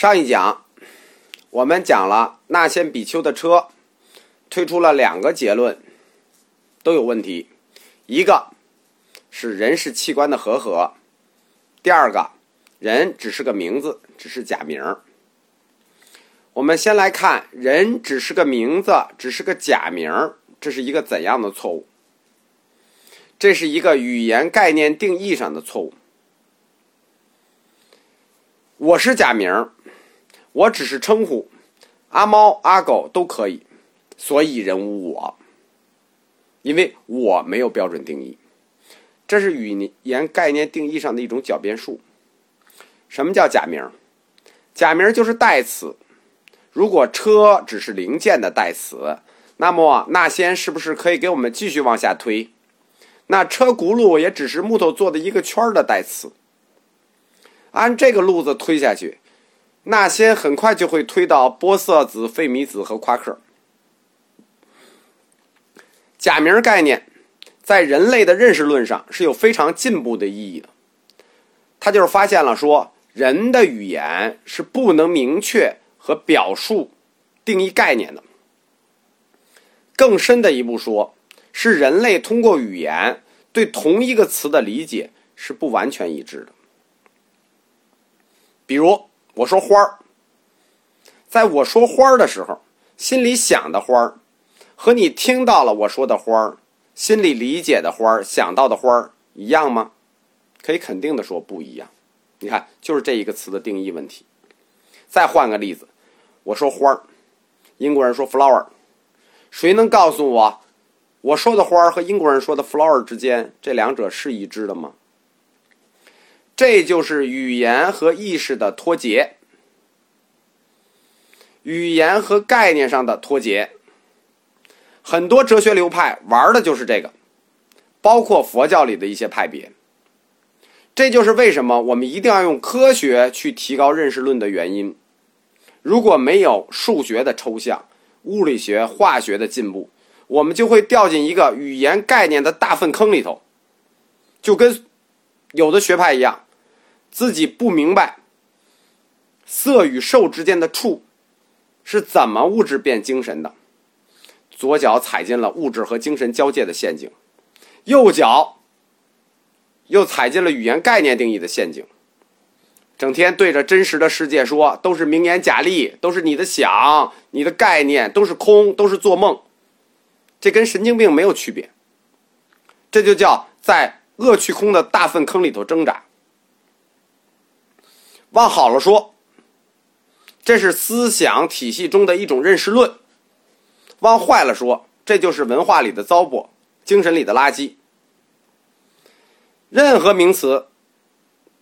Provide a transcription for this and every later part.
上一讲我们讲了那先比丘的车，推出了两个结论，都有问题。一个是人是器官的合合，第二个人只是个名字，只是假名儿。我们先来看人只是个名字，只是个假名儿，这是一个怎样的错误？这是一个语言概念定义上的错误。我是假名儿，我只是称呼，阿猫阿狗都可以，所以人无我，因为我没有标准定义，这是语言概念定义上的一种狡辩术。什么叫假名？假名就是代词。如果车只是零件的代词，那么那先是不是可以给我们继续往下推？那车轱辘也只是木头做的一个圈的代词。按这个路子推下去，那些很快就会推到玻色子、费米子和夸克。假名概念在人类的认识论上是有非常进步的意义的。他就是发现了说，人的语言是不能明确和表述定义概念的。更深的一步说，是人类通过语言对同一个词的理解是不完全一致的。比如我说花儿，在我说花儿的时候，心里想的花儿，和你听到了我说的花儿，心里理解的花儿，想到的花儿一样吗？可以肯定的说不一样。你看，就是这一个词的定义问题。再换个例子，我说花儿，英国人说 flower，谁能告诉我，我说的花儿和英国人说的 flower 之间，这两者是一致的吗？这就是语言和意识的脱节，语言和概念上的脱节。很多哲学流派玩的就是这个，包括佛教里的一些派别。这就是为什么我们一定要用科学去提高认识论的原因。如果没有数学的抽象、物理学、化学的进步，我们就会掉进一个语言概念的大粪坑里头，就跟有的学派一样。自己不明白色与受之间的触是怎么物质变精神的，左脚踩进了物质和精神交界的陷阱，右脚又踩进了语言概念定义的陷阱。整天对着真实的世界说都是名言假例，都是你的想，你的概念都是空，都是做梦，这跟神经病没有区别。这就叫在恶趣空的大粪坑里头挣扎。往好了说，这是思想体系中的一种认识论；往坏了说，这就是文化里的糟粕，精神里的垃圾。任何名词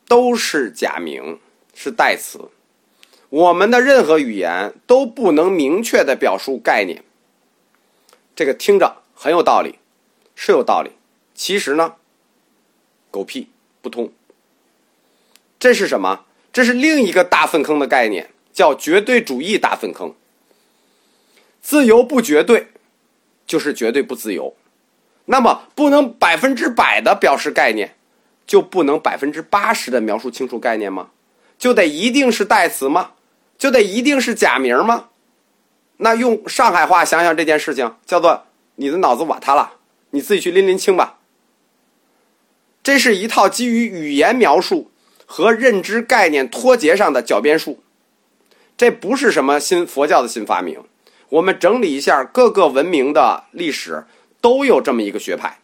都是假名，是代词。我们的任何语言都不能明确的表述概念。这个听着很有道理，是有道理。其实呢，狗屁不通。这是什么？这是另一个大粪坑的概念，叫绝对主义大粪坑。自由不绝对，就是绝对不自由。那么，不能百分之百的表示概念，就不能百分之八十的描述清楚概念吗？就得一定是代词吗？就得一定是假名吗？那用上海话想想这件事情，叫做你的脑子瓦塌了，你自己去拎拎清吧。这是一套基于语言描述。和认知概念脱节上的狡辩术，这不是什么新佛教的新发明。我们整理一下各个文明的历史，都有这么一个学派。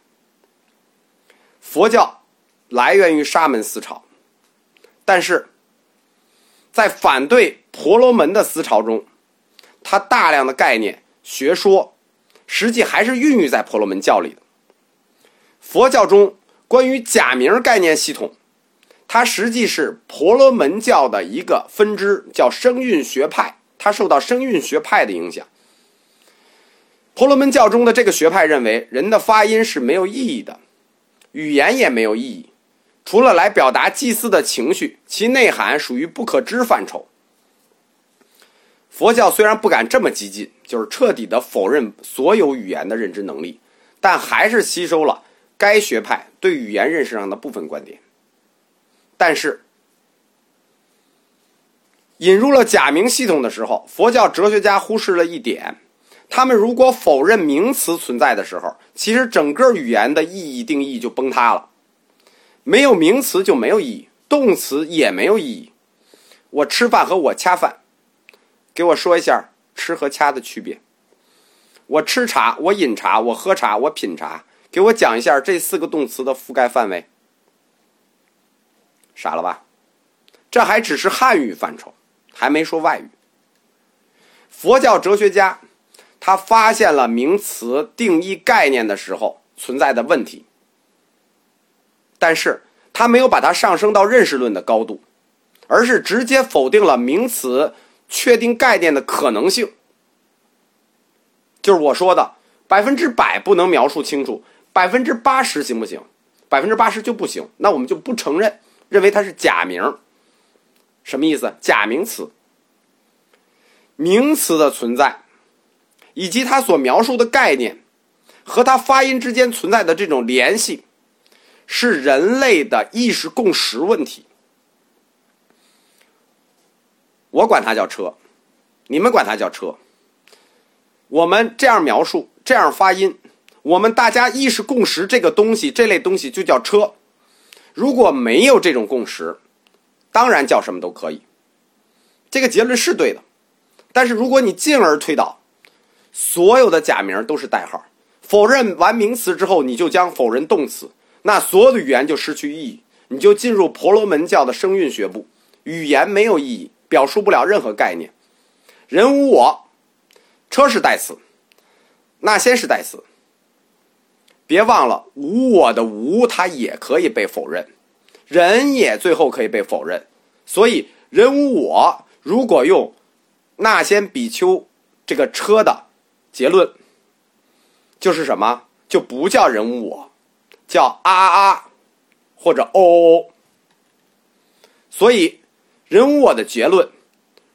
佛教来源于沙门思潮，但是在反对婆罗门的思潮中，它大量的概念学说，实际还是孕育在婆罗门教里的。佛教中关于假名概念系统。它实际是婆罗门教的一个分支，叫声韵学派。它受到声韵学派的影响。婆罗门教中的这个学派认为，人的发音是没有意义的，语言也没有意义，除了来表达祭祀的情绪，其内涵属于不可知范畴。佛教虽然不敢这么激进，就是彻底的否认所有语言的认知能力，但还是吸收了该学派对语言认识上的部分观点。但是，引入了假名系统的时候，佛教哲学家忽视了一点：他们如果否认名词存在的时候，其实整个语言的意义定义就崩塌了。没有名词就没有意义，动词也没有意义。我吃饭和我掐饭，给我说一下吃和掐的区别。我吃茶，我饮茶，我喝茶，我品茶，给我讲一下这四个动词的覆盖范围。傻了吧？这还只是汉语范畴，还没说外语。佛教哲学家他发现了名词定义概念的时候存在的问题，但是他没有把它上升到认识论的高度，而是直接否定了名词确定概念的可能性。就是我说的，百分之百不能描述清楚，百分之八十行不行？百分之八十就不行，那我们就不承认。认为它是假名，什么意思？假名词，名词的存在，以及它所描述的概念和它发音之间存在的这种联系，是人类的意识共识问题。我管它叫车，你们管它叫车。我们这样描述，这样发音，我们大家意识共识这个东西，这类东西就叫车。如果没有这种共识，当然叫什么都可以。这个结论是对的，但是如果你进而推导，所有的假名都是代号，否认完名词之后，你就将否认动词，那所有的语言就失去意义，你就进入婆罗门教的声韵学部，语言没有意义，表述不了任何概念。人无我，车是代词，那先是代词。别忘了，无我的无，它也可以被否认，人也最后可以被否认。所以，人无我，如果用那先比丘这个车的结论，就是什么？就不叫人无我，叫啊啊，或者哦哦。所以，人无我的结论，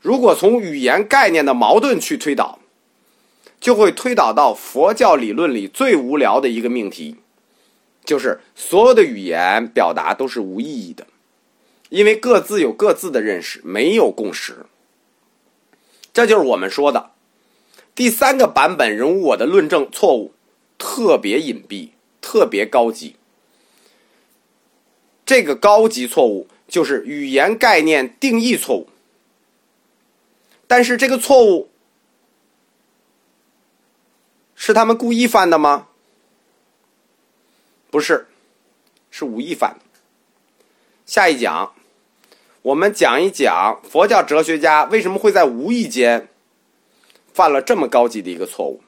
如果从语言概念的矛盾去推导。就会推导到佛教理论里最无聊的一个命题，就是所有的语言表达都是无意义的，因为各自有各自的认识，没有共识。这就是我们说的第三个版本人物我的论证错误，特别隐蔽，特别高级。这个高级错误就是语言概念定义错误，但是这个错误。是他们故意犯的吗？不是，是无意犯的。下一讲，我们讲一讲佛教哲学家为什么会在无意间犯了这么高级的一个错误。